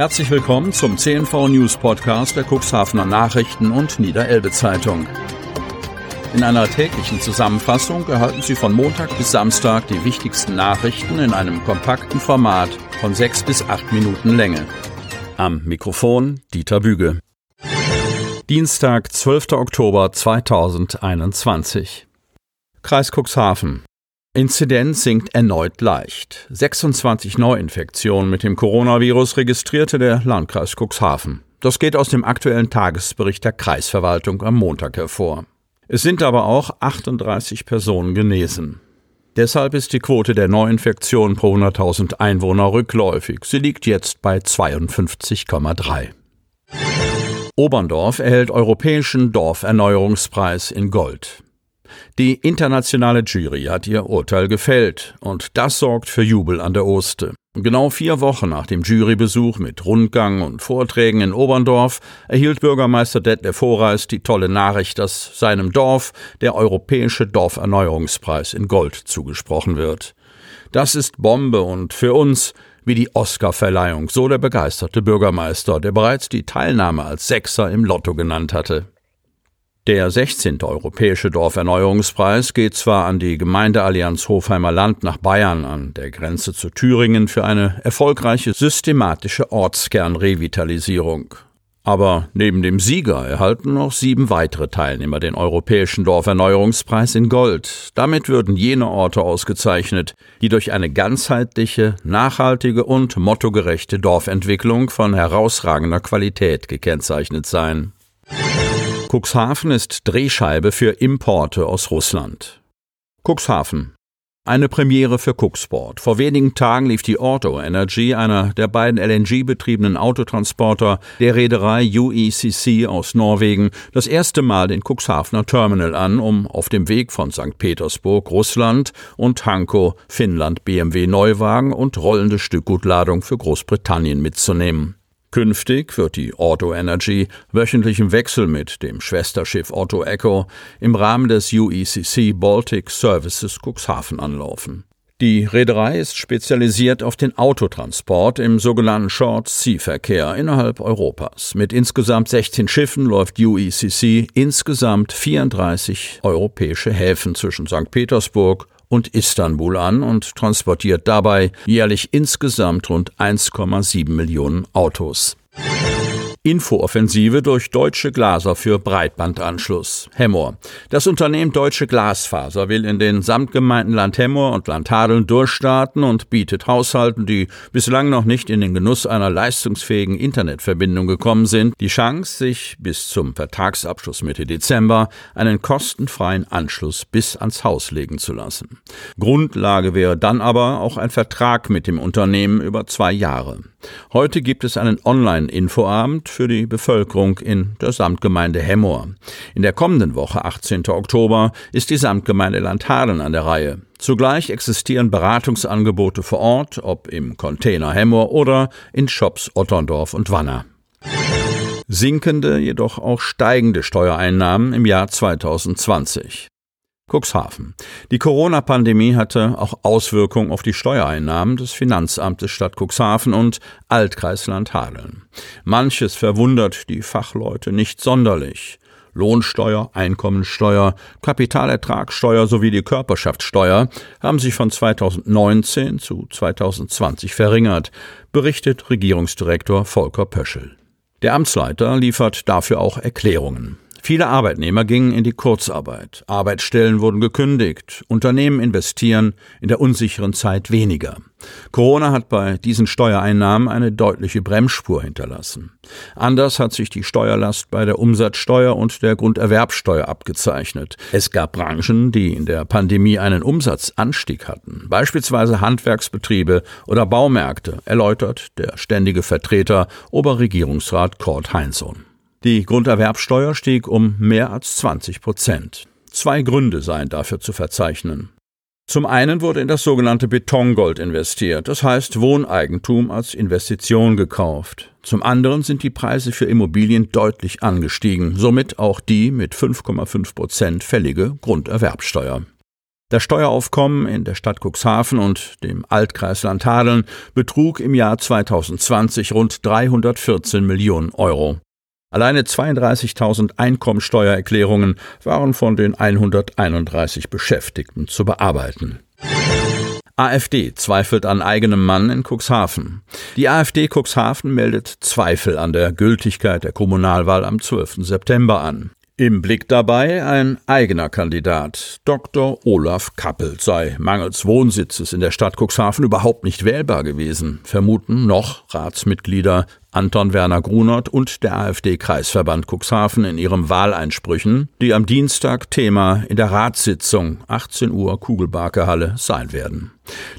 Herzlich willkommen zum CNV News Podcast der Cuxhavener Nachrichten und Niederelbe Zeitung. In einer täglichen Zusammenfassung erhalten Sie von Montag bis Samstag die wichtigsten Nachrichten in einem kompakten Format von sechs bis acht Minuten Länge. Am Mikrofon Dieter Büge. Dienstag, 12. Oktober 2021. Kreis Cuxhaven. Inzidenz sinkt erneut leicht. 26 Neuinfektionen mit dem Coronavirus registrierte der Landkreis Cuxhaven. Das geht aus dem aktuellen Tagesbericht der Kreisverwaltung am Montag hervor. Es sind aber auch 38 Personen genesen. Deshalb ist die Quote der Neuinfektionen pro 100.000 Einwohner rückläufig. Sie liegt jetzt bei 52,3. Oberndorf erhält Europäischen Dorferneuerungspreis in Gold. Die internationale Jury hat ihr Urteil gefällt, und das sorgt für Jubel an der Oste. Genau vier Wochen nach dem Jurybesuch mit Rundgang und Vorträgen in Oberndorf erhielt Bürgermeister Detlef Horeis die tolle Nachricht, dass seinem Dorf der Europäische Dorferneuerungspreis in Gold zugesprochen wird. Das ist Bombe und für uns wie die Oscarverleihung, so der begeisterte Bürgermeister, der bereits die Teilnahme als Sechser im Lotto genannt hatte. Der 16. Europäische Dorferneuerungspreis geht zwar an die Gemeindeallianz Hofheimer Land nach Bayern an der Grenze zu Thüringen für eine erfolgreiche systematische Ortskernrevitalisierung. Aber neben dem Sieger erhalten noch sieben weitere Teilnehmer den Europäischen Dorferneuerungspreis in Gold. Damit würden jene Orte ausgezeichnet, die durch eine ganzheitliche, nachhaltige und mottogerechte Dorfentwicklung von herausragender Qualität gekennzeichnet seien. Cuxhaven ist Drehscheibe für Importe aus Russland. Cuxhaven. Eine Premiere für Cuxport. Vor wenigen Tagen lief die Auto Energy, einer der beiden LNG-betriebenen Autotransporter der Reederei UECC aus Norwegen, das erste Mal den Cuxhavener Terminal an, um auf dem Weg von St. Petersburg, Russland und Hanko, Finnland, BMW Neuwagen und rollende Stückgutladung für Großbritannien mitzunehmen. Künftig wird die Auto Energy wöchentlich im Wechsel mit dem Schwesterschiff Otto Echo im Rahmen des UECC Baltic Services Cuxhaven anlaufen. Die Reederei ist spezialisiert auf den Autotransport im sogenannten Short Sea Verkehr innerhalb Europas. Mit insgesamt 16 Schiffen läuft UECC insgesamt 34 europäische Häfen zwischen St. Petersburg und Istanbul an und transportiert dabei jährlich insgesamt rund 1,7 Millionen Autos. Infooffensive durch Deutsche Glaser für Breitbandanschluss. Hemmoor. Das Unternehmen Deutsche Glasfaser will in den Samtgemeinden Land Hemmoor und Land Hadeln durchstarten und bietet Haushalten, die bislang noch nicht in den Genuss einer leistungsfähigen Internetverbindung gekommen sind, die Chance, sich bis zum Vertragsabschluss Mitte Dezember einen kostenfreien Anschluss bis ans Haus legen zu lassen. Grundlage wäre dann aber auch ein Vertrag mit dem Unternehmen über zwei Jahre. Heute gibt es einen Online-Infoabend für die Bevölkerung in der Samtgemeinde Hemmoor. In der kommenden Woche, 18. Oktober, ist die Samtgemeinde Landhadeln an der Reihe. Zugleich existieren Beratungsangebote vor Ort, ob im Container Hemmoor oder in Shops Otterndorf und Wanner. Sinkende, jedoch auch steigende Steuereinnahmen im Jahr 2020. Cuxhaven. Die Corona-Pandemie hatte auch Auswirkungen auf die Steuereinnahmen des Finanzamtes Stadt Cuxhaven und Altkreisland Hadeln. Manches verwundert die Fachleute nicht sonderlich. Lohnsteuer, Einkommensteuer, Kapitalertragssteuer sowie die Körperschaftssteuer haben sich von 2019 zu 2020 verringert, berichtet Regierungsdirektor Volker Pöschel. Der Amtsleiter liefert dafür auch Erklärungen. Viele Arbeitnehmer gingen in die Kurzarbeit, Arbeitsstellen wurden gekündigt, Unternehmen investieren in der unsicheren Zeit weniger. Corona hat bei diesen Steuereinnahmen eine deutliche Bremsspur hinterlassen. Anders hat sich die Steuerlast bei der Umsatzsteuer und der Grunderwerbsteuer abgezeichnet. Es gab Branchen, die in der Pandemie einen Umsatzanstieg hatten, beispielsweise Handwerksbetriebe oder Baumärkte, erläutert der ständige Vertreter Oberregierungsrat Kurt Heinsohn. Die Grunderwerbsteuer stieg um mehr als 20 Prozent. Zwei Gründe seien dafür zu verzeichnen. Zum einen wurde in das sogenannte Betongold investiert, das heißt Wohneigentum als Investition gekauft. Zum anderen sind die Preise für Immobilien deutlich angestiegen, somit auch die mit 5,5 Prozent fällige Grunderwerbsteuer. Das Steueraufkommen in der Stadt Cuxhaven und dem Altkreis Landhadeln betrug im Jahr 2020 rund 314 Millionen Euro. Alleine 32.000 Einkommensteuererklärungen waren von den 131 Beschäftigten zu bearbeiten. AfD zweifelt an eigenem Mann in Cuxhaven. Die AfD Cuxhaven meldet Zweifel an der Gültigkeit der Kommunalwahl am 12. September an. Im Blick dabei ein eigener Kandidat. Dr. Olaf Kappelt sei mangels Wohnsitzes in der Stadt Cuxhaven überhaupt nicht wählbar gewesen, vermuten noch Ratsmitglieder Anton Werner Grunert und der AfD-Kreisverband Cuxhaven in ihren Wahleinsprüchen, die am Dienstag Thema in der Ratssitzung 18 Uhr Kugelbarkehalle sein werden.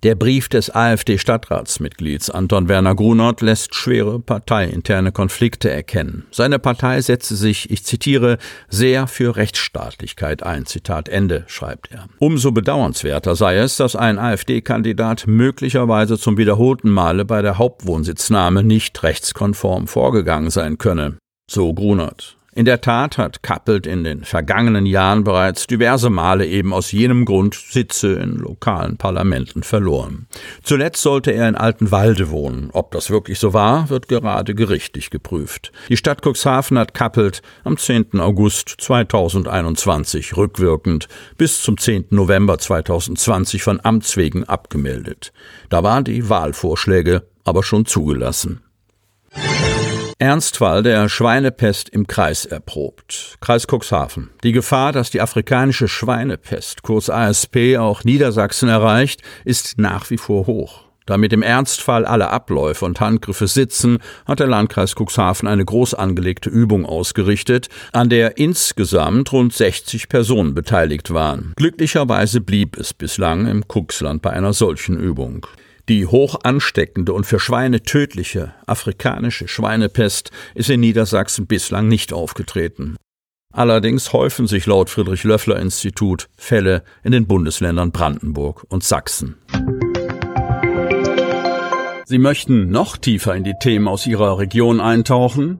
Der Brief des AfD-Stadtratsmitglieds Anton Werner Grunert lässt schwere parteiinterne Konflikte erkennen. Seine Partei setze sich, ich zitiere, sehr für Rechtsstaatlichkeit ein. Zitat Ende, schreibt er. Umso bedauernswerter sei es, dass ein AfD-Kandidat möglicherweise zum wiederholten Male bei der Hauptwohnsitznahme nicht rechts rechtskonform vorgegangen sein könne, so Grunert. In der Tat hat Kappelt in den vergangenen Jahren bereits diverse Male eben aus jenem Grund Sitze in lokalen Parlamenten verloren. Zuletzt sollte er in Altenwalde wohnen. Ob das wirklich so war, wird gerade gerichtlich geprüft. Die Stadt Cuxhaven hat Kappelt am 10. August 2021 rückwirkend bis zum 10. November 2020 von Amts wegen abgemeldet. Da waren die Wahlvorschläge aber schon zugelassen. Ernstfall der Schweinepest im Kreis erprobt. Kreis Cuxhaven. Die Gefahr, dass die afrikanische Schweinepest, kurz ASP, auch Niedersachsen erreicht, ist nach wie vor hoch. Damit im Ernstfall alle Abläufe und Handgriffe sitzen, hat der Landkreis Cuxhaven eine groß angelegte Übung ausgerichtet, an der insgesamt rund 60 Personen beteiligt waren. Glücklicherweise blieb es bislang im Cuxland bei einer solchen Übung. Die hoch ansteckende und für Schweine tödliche afrikanische Schweinepest ist in Niedersachsen bislang nicht aufgetreten. Allerdings häufen sich laut Friedrich Löffler Institut Fälle in den Bundesländern Brandenburg und Sachsen. Sie möchten noch tiefer in die Themen aus Ihrer Region eintauchen?